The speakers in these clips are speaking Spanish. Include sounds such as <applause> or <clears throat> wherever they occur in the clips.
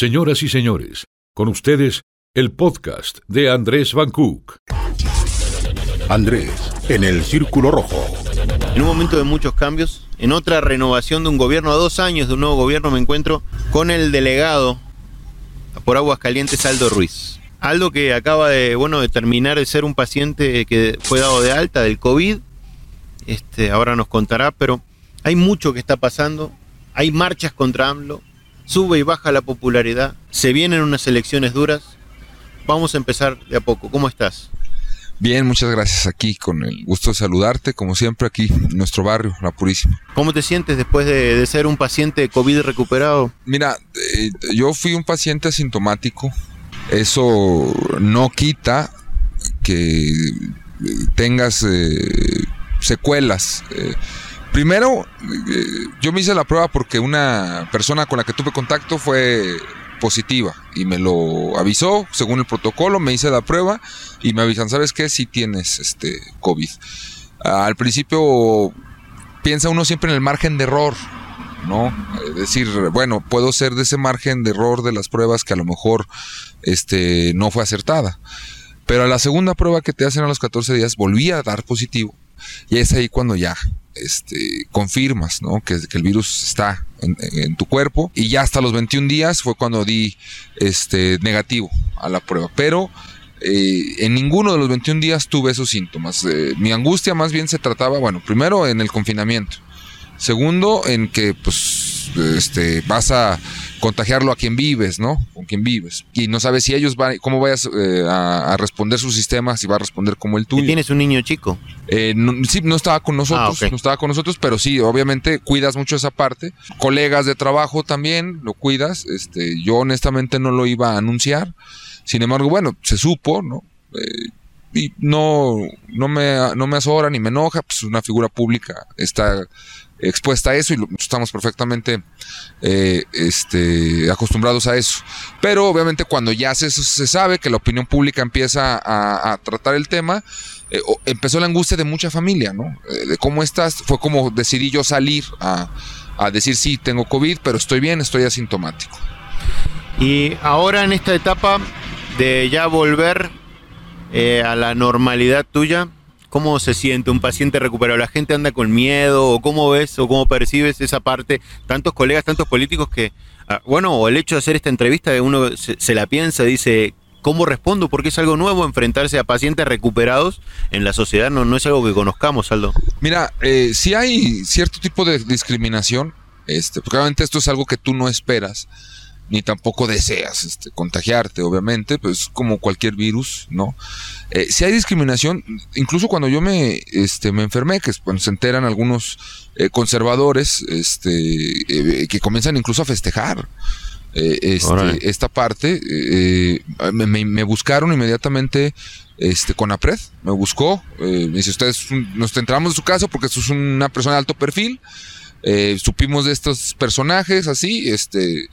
Señoras y señores, con ustedes, el podcast de Andrés Van Cook. Andrés, en el Círculo Rojo. En un momento de muchos cambios, en otra renovación de un gobierno, a dos años de un nuevo gobierno, me encuentro con el delegado por Aguascalientes, Aldo Ruiz. Aldo que acaba de, bueno, de terminar de ser un paciente que fue dado de alta del COVID. Este, ahora nos contará, pero hay mucho que está pasando. Hay marchas contra AMLO, sube y baja la popularidad, se vienen unas elecciones duras. Vamos a empezar de a poco. ¿Cómo estás? Bien, muchas gracias aquí, con el gusto de saludarte, como siempre aquí en nuestro barrio, La Purísima. ¿Cómo te sientes después de, ser un paciente de COVID recuperado? Mira, eh, yo fui un paciente asintomático, eso no quita que tengas eh, secuelas. Eh, Primero, eh, yo me hice la prueba porque una persona con la que tuve contacto fue positiva y me lo avisó según el protocolo, me hice la prueba y me avisan, ¿sabes qué? Si tienes este COVID. Al principio piensa uno siempre en el margen de error, ¿no? Es decir, bueno, puedo ser de ese margen de error de las pruebas que a lo mejor este, no fue acertada. Pero a la segunda prueba que te hacen a los 14 días volví a dar positivo y es ahí cuando ya este, confirmas ¿no? que, el virus está en, tu cuerpo. Y ya hasta los 21 días fue cuando di este, negativo a la prueba. Pero eh, en ninguno de los 21 días tuve esos síntomas. Eh, mi angustia más bien se trataba, bueno, primero en el confinamiento. Segundo, en que pues este, vas a contagiarlo a quien vives, ¿no? Con quien vives. Y no sabes si ellos van, cómo vayas eh, a, responder su sistema, si va a responder como el tuyo. ¿Y tienes un niño chico? Eh, no, sí, no estaba con nosotros, ah, no estaba con nosotros, pero sí, obviamente cuidas mucho esa parte. Colegas de trabajo también lo cuidas. Este, yo honestamente no lo iba a anunciar. Sin embargo, bueno, se supo, ¿no? Eh, y no, no me, no me azora ni me enoja, pues una figura pública está expuesta a eso y estamos perfectamente eh, este, acostumbrados a eso. Pero obviamente cuando ya se, se sabe que la opinión pública empieza a, tratar el tema, eh, empezó la angustia de mucha familia, ¿no? Eh, de cómo estás, fue como decidí yo salir a, a decir sí, tengo COVID, pero estoy bien, estoy asintomático. Y ahora en esta etapa de ya volver a la normalidad tuya, ¿Cómo se siente un paciente recuperado? ¿La gente anda con miedo? ¿O cómo ves o cómo percibes esa parte? Tantos colegas, tantos políticos que, ah, bueno, o el hecho de hacer esta entrevista, uno se, la piensa, dice, ¿cómo respondo? Porque es algo nuevo enfrentarse a pacientes recuperados en la sociedad, no, no es algo que conozcamos, Aldo. Mira, eh, si hay cierto tipo de discriminación, este, porque obviamente esto es algo que tú no esperas ni tampoco deseas este, contagiarte, obviamente, pues como cualquier virus, ¿no? Eh, si hay discriminación, incluso cuando yo me, este, me enfermé, que se enteran algunos eh, conservadores, este, eh, que comienzan incluso a festejar. Este, esta parte me, buscaron inmediatamente este con APRED me buscó me dice ustedes nos entramos de su caso porque esto es una persona de alto perfil supimos de estos personajes así este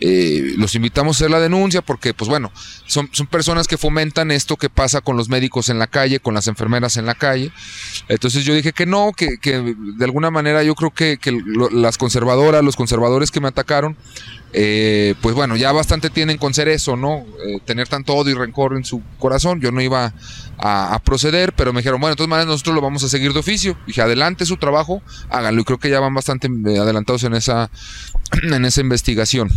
eh, los invitamos a hacer la denuncia porque, pues bueno, son, son personas que fomentan esto que pasa con los médicos en la calle, con las enfermeras en la calle. Entonces yo dije que no, que, de alguna manera yo creo que, las conservadoras, los conservadores que me atacaron, eh, pues bueno, ya bastante tienen con ser eso, ¿no? Eh, tener tanto odio y rencor en su corazón. Yo no iba a, proceder, pero me dijeron, bueno, de todas maneras nosotros lo vamos a seguir de oficio. Dije, adelante su trabajo, háganlo. Y creo que ya van bastante adelantados en esa, <clears throat> en esa investigación.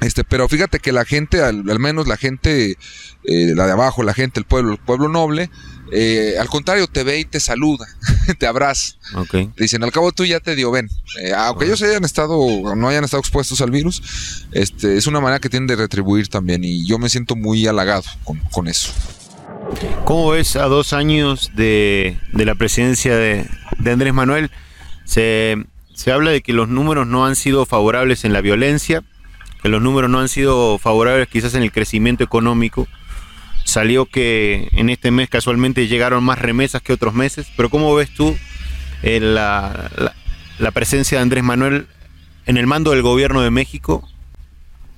Este, pero fíjate que la gente, al, menos la gente, eh, la de abajo, la gente, el pueblo, el pueblo noble, eh, al contrario, te ve y te saluda, <laughs> te abraza. Te dicen, al cabo tú ya te dio, ven. Eh, aunque ellos hayan estado, no hayan estado expuestos al virus, este, es una manera que tienen de retribuir también y yo me siento muy halagado con, eso. ¿Cómo ves a dos años de, la presidencia de, de Andrés Manuel? Se, se habla de que los números no han sido favorables en la violencia, que los números no han sido favorables quizás en el crecimiento económico. Salió que en este mes casualmente llegaron más remesas que otros meses, pero ¿cómo ves tú eh, la, presencia de Andrés Manuel en el mando del gobierno de México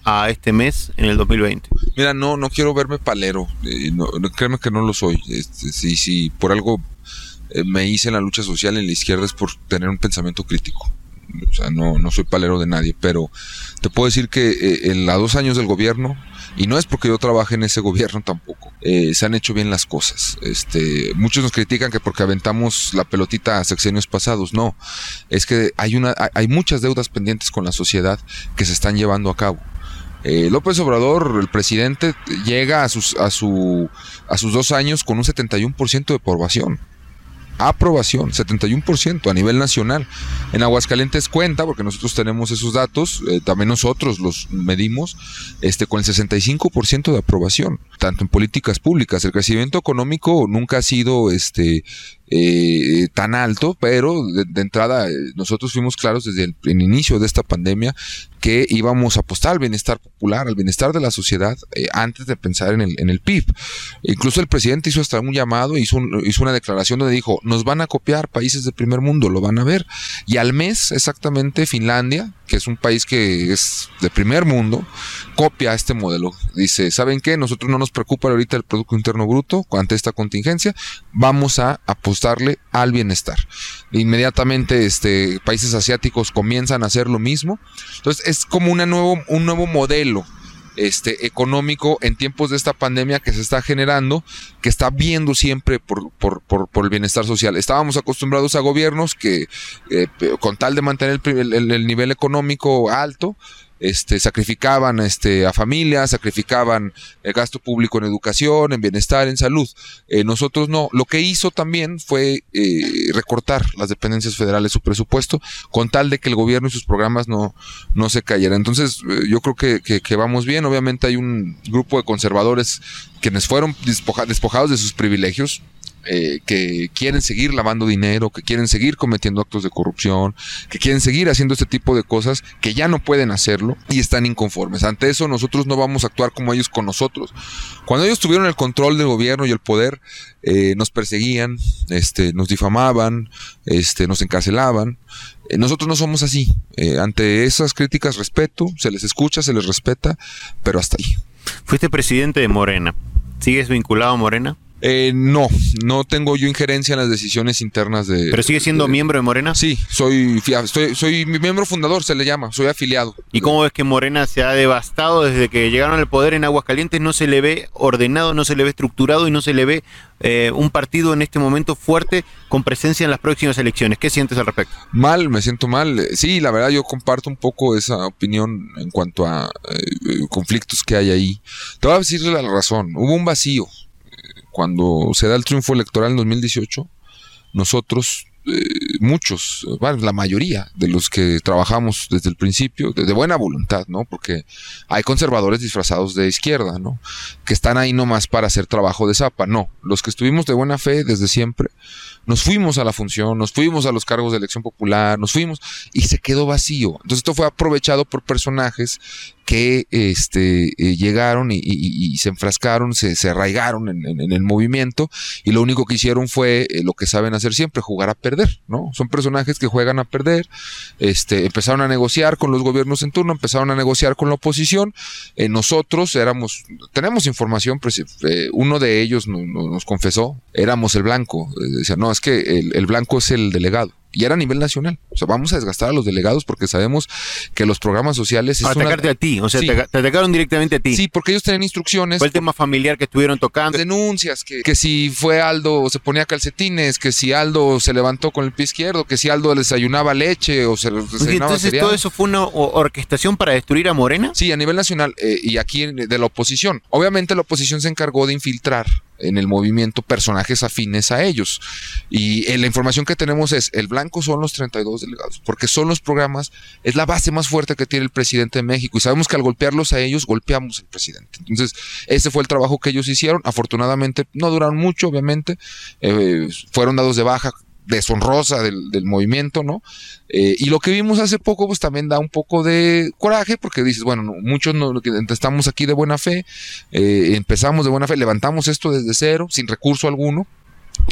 a este mes en el 2020? Mira, no, no quiero verme palero, eh, no, créeme que no lo soy. Este, si, si por algo eh, me hice en la lucha social en la izquierda es por tener un pensamiento crítico o sea, no, no soy palero de nadie, pero te puedo decir que eh, en los dos años del gobierno, y no es porque yo trabaje en ese <laughs> gobierno tampoco, eh, se han hecho bien las cosas. Este, muchos nos critican que porque aventamos la pelotita a sexenios pasados, no, es que hay, una, hay muchas deudas pendientes con la sociedad que se están llevando a cabo. Eh, López Obrador, el presidente, llega a sus, a, su, a sus dos años con un 71% de aprobación aprobación, 71% a nivel nacional. En Aguascalientes cuenta, porque nosotros tenemos esos datos, eh, también nosotros los medimos, este, con el 65% de aprobación, tanto en políticas públicas. El crecimiento económico nunca ha sido este, eh, tan alto, pero de, entrada eh, nosotros fuimos claros desde el, inicio de esta pandemia que íbamos a apostar al bienestar popular, al bienestar de la sociedad, eh, antes de pensar en el, en el PIB. Incluso el presidente hizo hasta un llamado, hizo, hizo una declaración donde dijo, nos van a copiar países del primer mundo, lo van a ver. Y al mes, exactamente, Finlandia, que es un país que es de primer mundo, copia este modelo. Dice, ¿saben qué? Nosotros no nos preocupa ahorita el Producto Interno Bruto ante esta contingencia, vamos a apostarle al bienestar. Inmediatamente este, países asiáticos comienzan a hacer lo mismo. Entonces es como una nuevo, un nuevo modelo este, económico en tiempos de esta pandemia que se está generando, que está viendo siempre por, por, por, el bienestar social. Estábamos acostumbrados a gobiernos que, eh, con tal de mantener el nivel económico alto, este, sacrificaban este, a familias, sacrificaban el gasto público en educación, en bienestar, en salud. Eh, nosotros no. Lo que hizo también fue eh, recortar las dependencias federales su presupuesto con tal de que el gobierno y sus programas no, no se cayeran. Entonces, eh, yo creo que, que, vamos bien. Obviamente hay un grupo de conservadores quienes fueron despojados de sus privilegios eh, que quieren seguir lavando dinero, que quieren seguir cometiendo actos de corrupción, que quieren seguir haciendo este tipo de cosas, que ya no pueden hacerlo y están inconformes. Ante eso nosotros no vamos a actuar como ellos con nosotros. Cuando ellos tuvieron el control del gobierno y el poder, eh, nos perseguían, este, nos difamaban, este, nos encarcelaban. Eh, nosotros no somos así. ante esas críticas respeto, se les escucha, se les respeta, pero hasta ahí. Fuiste presidente de Morena. ¿Sigues vinculado a Morena? Eh, no, no tengo yo injerencia en las decisiones internas de. ¿Pero sigue siendo miembro de Morena? Sí, soy, soy, soy miembro fundador, se le llama, soy afiliado. ¿Y cómo ves que Morena se ha devastado desde que llegaron al poder en Aguascalientes? No se le ve ordenado, no se le ve estructurado y no se le ve eh, un partido en este momento fuerte con presencia en las próximas elecciones. ¿Qué sientes al respecto? Mal, me siento mal. Sí, la verdad yo comparto un poco esa opinión en cuanto a eh, conflictos que hay ahí. Te voy a decir la razón, hubo un vacío cuando se da el triunfo electoral en 2018, nosotros, eh, muchos, bueno, la mayoría de los que trabajamos desde el principio, de, buena voluntad, ¿no? Porque hay conservadores disfrazados de izquierda, ¿no? Que están ahí nomás para hacer trabajo de zapa. No, los que estuvimos de buena fe desde siempre, nos fuimos a la función, nos fuimos a los cargos de elección popular, nos fuimos y se quedó vacío. Entonces esto fue aprovechado por personajes que este, eh, llegaron y, se enfrascaron, se, se arraigaron en, el movimiento y lo único que hicieron fue eh, lo que saben hacer siempre, jugar a perder, ¿no? Son personajes que juegan a perder, este, empezaron a negociar con los gobiernos en turno, empezaron a negociar con la oposición, eh, nosotros éramos, tenemos información, pues, uno de ellos nos confesó, éramos el blanco, decía, no, es que el blanco es el delegado y era a nivel nacional. O sea, vamos a desgastar a los delegados porque sabemos que los programas sociales... Es atacarte a ti, o sea, te, atacaron directamente a ti. Sí, porque ellos tenían instrucciones. Fue el tema familiar que estuvieron tocando. Denuncias, que, que si fue Aldo se ponía calcetines, que si Aldo se levantó con el pie izquierdo, que si Aldo desayunaba leche o se desayunaba Entonces, ¿todo eso fue una orquestación para destruir a Morena? Sí, a nivel nacional eh, y aquí de la oposición. Obviamente la oposición se encargó de infiltrar en el movimiento personajes afines a ellos. Y eh, la información que tenemos es, el blanco son los 32 delegados, porque son los programas, es la base más fuerte que tiene el presidente de México. Y sabemos que al golpearlos a ellos, golpeamos al presidente. Entonces, ese fue el trabajo que ellos hicieron. Afortunadamente, no duraron mucho, obviamente. Eh, fueron dados de baja deshonrosa del, movimiento, ¿no? Eh, y lo que vimos hace poco, pues también da un poco de coraje, porque dices, bueno, muchos no, estamos aquí de buena fe, eh, empezamos de buena fe, levantamos esto desde cero, sin recurso alguno,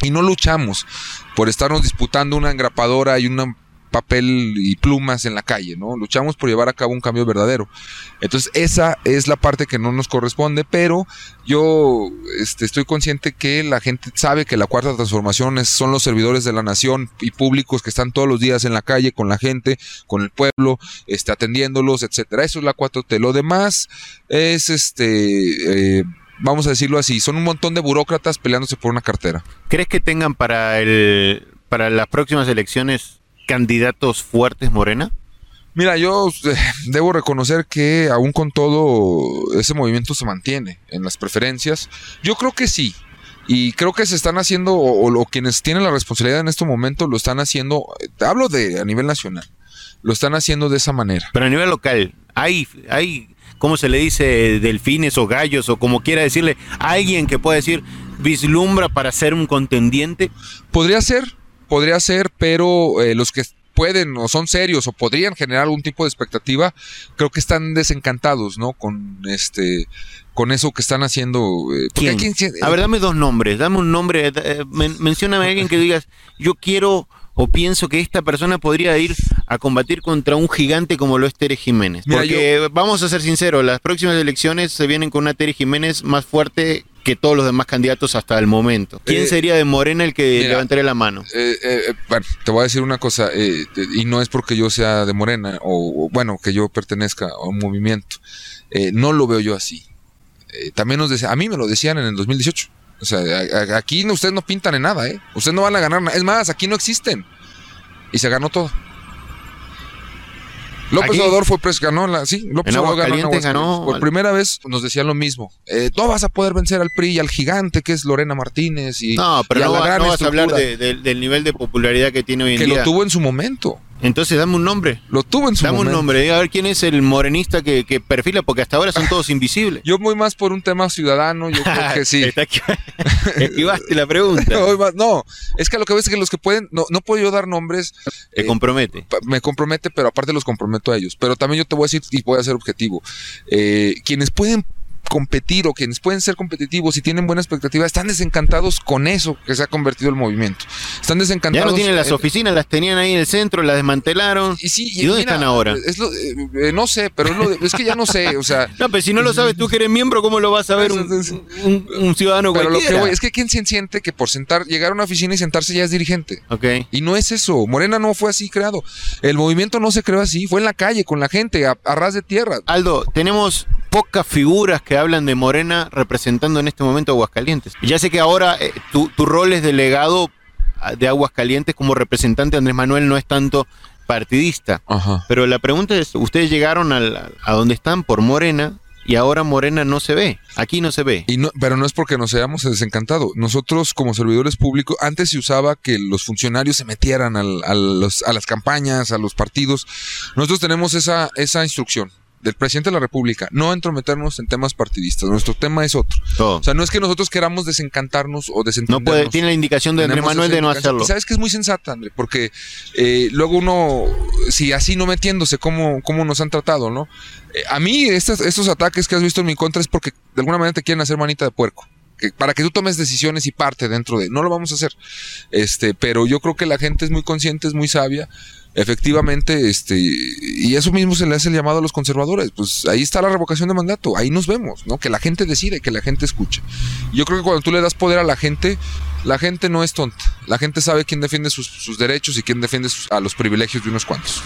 y no luchamos por estarnos disputando una engrapadora y una papel y plumas en la calle, ¿no? Luchamos por llevar a cabo un cambio verdadero. Entonces, esa es la parte que no nos corresponde, pero yo este, estoy consciente que la gente sabe que la cuarta transformación es- son los servidores de la nación y públicos que están todos los días en la calle con la gente, con el pueblo, este, atendiéndolos, etcétera. Eso es la 4T. Lo demás es este. eh, Vamos a decirlo así, son un montón de burócratas peleándose por una cartera. ¿Crees que tengan para el para las próximas elecciones candidatos fuertes Morena? Mira, yo eh, debo reconocer que aún con todo ese movimiento se mantiene en las preferencias. Yo creo que sí. Y creo que se están haciendo, o, o quienes tienen la responsabilidad en este momento lo están haciendo, eh, hablo de a nivel nacional, lo están haciendo de esa manera. Pero a nivel local, hay, hay, ¿cómo se le dice? Delfines o gallos o como quiera decirle, alguien que pueda decir, vislumbra para ser un contendiente. Podría ser, podría ser, pero eh, los que pueden o son serios o podrían generar algún tipo de expectativa, creo que están desencantados, ¿no? Con este, con eso que están haciendo. eh, A ver, dame dos nombres, dame un nombre, eh, men- mencióname a alguien que digas, yo quiero o pienso que esta persona podría ir a combatir contra un gigante como lo es Tere Jiménez. Mira, Porque vamos a ser sinceros, las próximas elecciones se vienen con una Tere Jiménez más fuerte que todos los demás candidatos hasta el momento. ¿Quién Eh, sería de Morena el que mira, levantaría la mano? Eh, eh, eh, bueno, te voy a decir una cosa, eh, y no es porque yo sea de Morena, o, o, bueno, que yo pertenezca a un movimiento, no lo veo yo así. También nos decían, a mí me lo decían en el 2018. O sea, a- a- aquí no- ustedes no pintan en nada, ¿eh? Ustedes no van a ganar nada. Es más, aquí no existen. Y se ganó todo. López Aquí- Obrador fue pres ganó la, sí, López Obrador ganó en Aguascalientes ganó Aguascalientes. Por primera vez nos decían lo mismo. Eh, no vas a poder vencer al PRI y al gigante que es Lorena Martínez y, No, pero y a no, la gran no vas a hablar de- de- del nivel de popularidad que tiene hoy en que día. lo tuvo en su momento. Entonces dame un nombre. Lo tuvo en su Dame un momento. nombre, diga a ver quién es el morenista que, que perfila, porque hasta ahora son todos <laughs> invisibles. Yo voy más por un tema ciudadano, yo creo que sí. <laughs> Esquivaste <laughs> la pregunta. No, es que a lo que ves es que los que pueden, no, no puedo yo dar nombres, Te eh, compromete. me compromete, pero aparte los comprometo a ellos. Pero también yo te voy a decir, y voy a ser objetivo, eh, quienes pueden competir o quienes pueden ser competitivos y tienen buena expectativa, están desencantados con eso que se ha convertido el movimiento. Están Ya desencantados. no tienen las oficinas, las tenían ahí en el centro, las desmantelaron. y sí, ¿Y dónde están ahora? Es lo- eh, eh, no sé, pero es, lo de- es que ya no sé, o sea, <laughs> No, pero si no lo sabes tú que eres miembro, ¿cómo lo vas a ver un, un- un ciudadano Pero lo que voy es que quien se siente que por sentar, llegar a una oficina y sentarse ya es dirigente. Ok. Y no es eso. Morena no fue así creado. El movimiento no se creó así. Fue en la calle, con la gente, a, a ras de tierra. Aldo, tenemos pocas figuras que hablan de Morena representando en este momento Aguascalientes. Ya sé que ahora eh, tu, tu rol es delegado ah, de Aguascalientes como representante de Andrés Manuel, no es tanto partidista. Ajá. Pero la pregunta es, ustedes llegaron al- a donde están por Morena y ahora Morena no se ve. Aquí no se ve. Y no, pero no es porque nos hayamos desencantado. Nosotros, como servidores públicos, antes se usaba que los funcionarios se metieran al- a, los- a las campañas, a los partidos. Nosotros tenemos esa, esa instrucción del presidente de la República, no entrometernos en temas partidistas. Nuestro tema es otro. Todo. O sea, no es que nosotros queramos desencantarnos o no desentendernos. puede, tiene la indicación de Andrés Manuel de no hacerlo. Y sabes que es muy sensata, André, porque eh, luego uno, si así no metiéndose, ¿cómo, cómo nos han tratado, no? Eh, a mí, estos, estos ataques que has visto en mi contra es porque de alguna manera te quieren hacer manita de puerco. Para que tú tomes decisiones y parte dentro de. No lo vamos a hacer. Este, pero yo creo que la gente es muy consciente, es muy sabia. Efectivamente, este, y eso mismo se le hace el llamado a los conservadores. Pues ahí está la revocación de mandato, ahí nos vemos, ¿no? Que la gente decide, que la gente escuche. Yo creo que cuando tú le das poder a la gente, la gente no es tonta. La gente sabe quién defiende sus, derechos y quién defiende sus- a los privilegios de unos cuantos.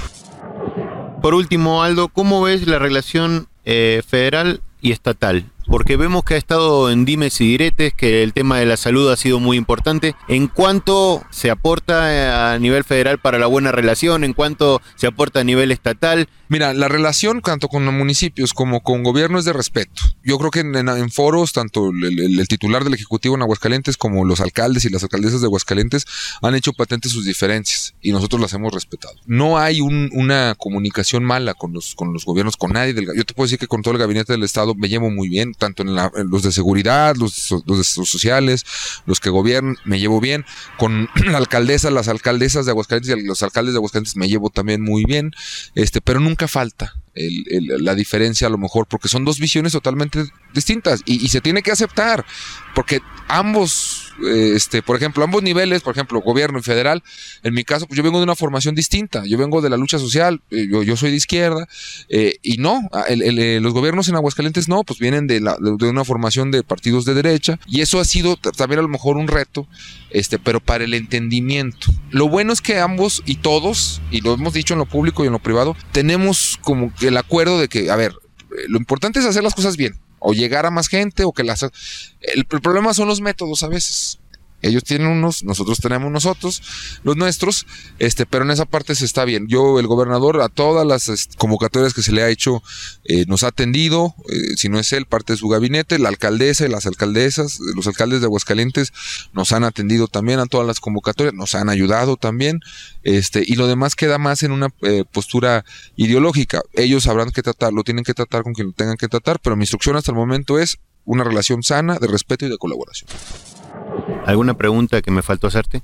Por último, Aldo, ¿cómo ves la relación eh, federal y estatal? Porque vemos que ha estado en dimes y diretes, que el tema de la salud ha sido muy importante. ¿En cuánto se aporta eh, a nivel federal para la buena relación? ¿En cuánto se aporta a nivel estatal? Mira, la relación tanto con los municipios como con gobierno es de respeto. Yo creo que en, foros, tanto el, titular del Ejecutivo en Aguascalientes como los alcaldes y las alcaldesas de Aguascalientes han hecho patentes sus diferencias y nosotros las hemos respetado. No hay un- una comunicación mala con los, gobiernos, con nadie. Del, yo te puedo decir que con todo el gabinete del Estado me llevo muy bien, tanto en, la- los de seguridad, los, los de so- sociales, los que gobiernan, me llevo bien. Con <clears throat> la alcaldesa, las alcaldesas de Aguascalientes y los alcaldes de Aguascalientes me llevo también muy bien. Este, pero nunca falta la diferencia a lo mejor, porque son dos visiones totalmente distintas y, se tiene que aceptar, porque ambos eh, este, por ejemplo, ambos niveles, por ejemplo, gobierno y federal, en mi caso, pues yo vengo de una formación distinta, yo vengo de la lucha social, eh, yo, soy de izquierda, eh, y no, ah, los gobiernos en Aguascalientes no, pues vienen de, la, de una formación de partidos de derecha, y eso ha sido también a lo mejor un reto, este, pero para el entendimiento. Lo bueno es que ambos y todos, y lo hemos dicho en lo público y en lo privado, tenemos como el acuerdo de que, a ver, lo importante es hacer las cosas bien o llegar a más gente o que las... El, problema son los métodos a veces. Ellos tienen unos, nosotros tenemos nosotros, los nuestros, este, pero en esa parte se está bien. Yo, el gobernador, a todas las convocatorias que se le ha hecho, eh, nos ha atendido, eh, si no es él, parte de su gabinete, la alcaldesa y las alcaldesas, los alcaldes de Aguascalientes nos han atendido también a todas las convocatorias, nos han ayudado también, este, y lo demás queda más en una eh, postura ideológica. Ellos sabrán que tratar, lo tienen que tratar con quien lo tengan que tratar, pero mi instrucción hasta el momento es una relación sana de respeto y de colaboración. ¿Alguna pregunta que me faltó hacerte?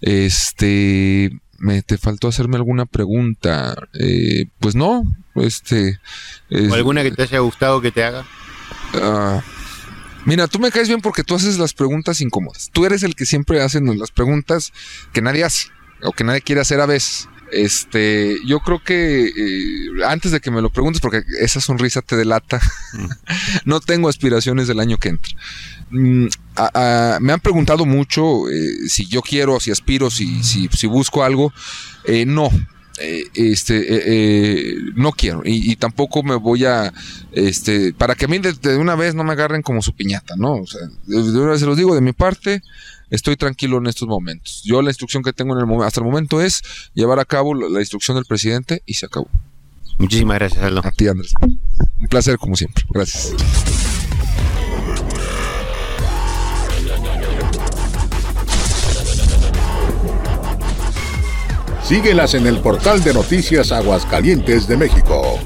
Este, me te faltó hacerme alguna pregunta. Eh, pues no, este. ¿O alguna que te haya gustado que te haga? Ah, mira, tú me caes bien porque tú haces las preguntas incómodas. Tú eres el que siempre hace las preguntas que nadie hace o que nadie quiere hacer a veces. Este, yo creo que eh, antes de que me lo preguntes, porque esa sonrisa te delata, mm. <laughs> no tengo aspiraciones del año que entra. Mm, me han preguntado mucho eh, si yo quiero, si aspiro, si, si, si busco algo. Eh, no, este no quiero y, tampoco me voy a este para que a mí de, una vez no me agarren como su piñata no o sea de, una vez se los digo de mi parte estoy tranquilo en estos momentos. Yo la instrucción que tengo en el hasta el momento es llevar a cabo la, instrucción del presidente y se acabó. Muchísimas gracias, Aldo. A ti, Andrés. Un placer como siempre. Gracias. Síguelas en el portal de noticias Aguascalientes de México.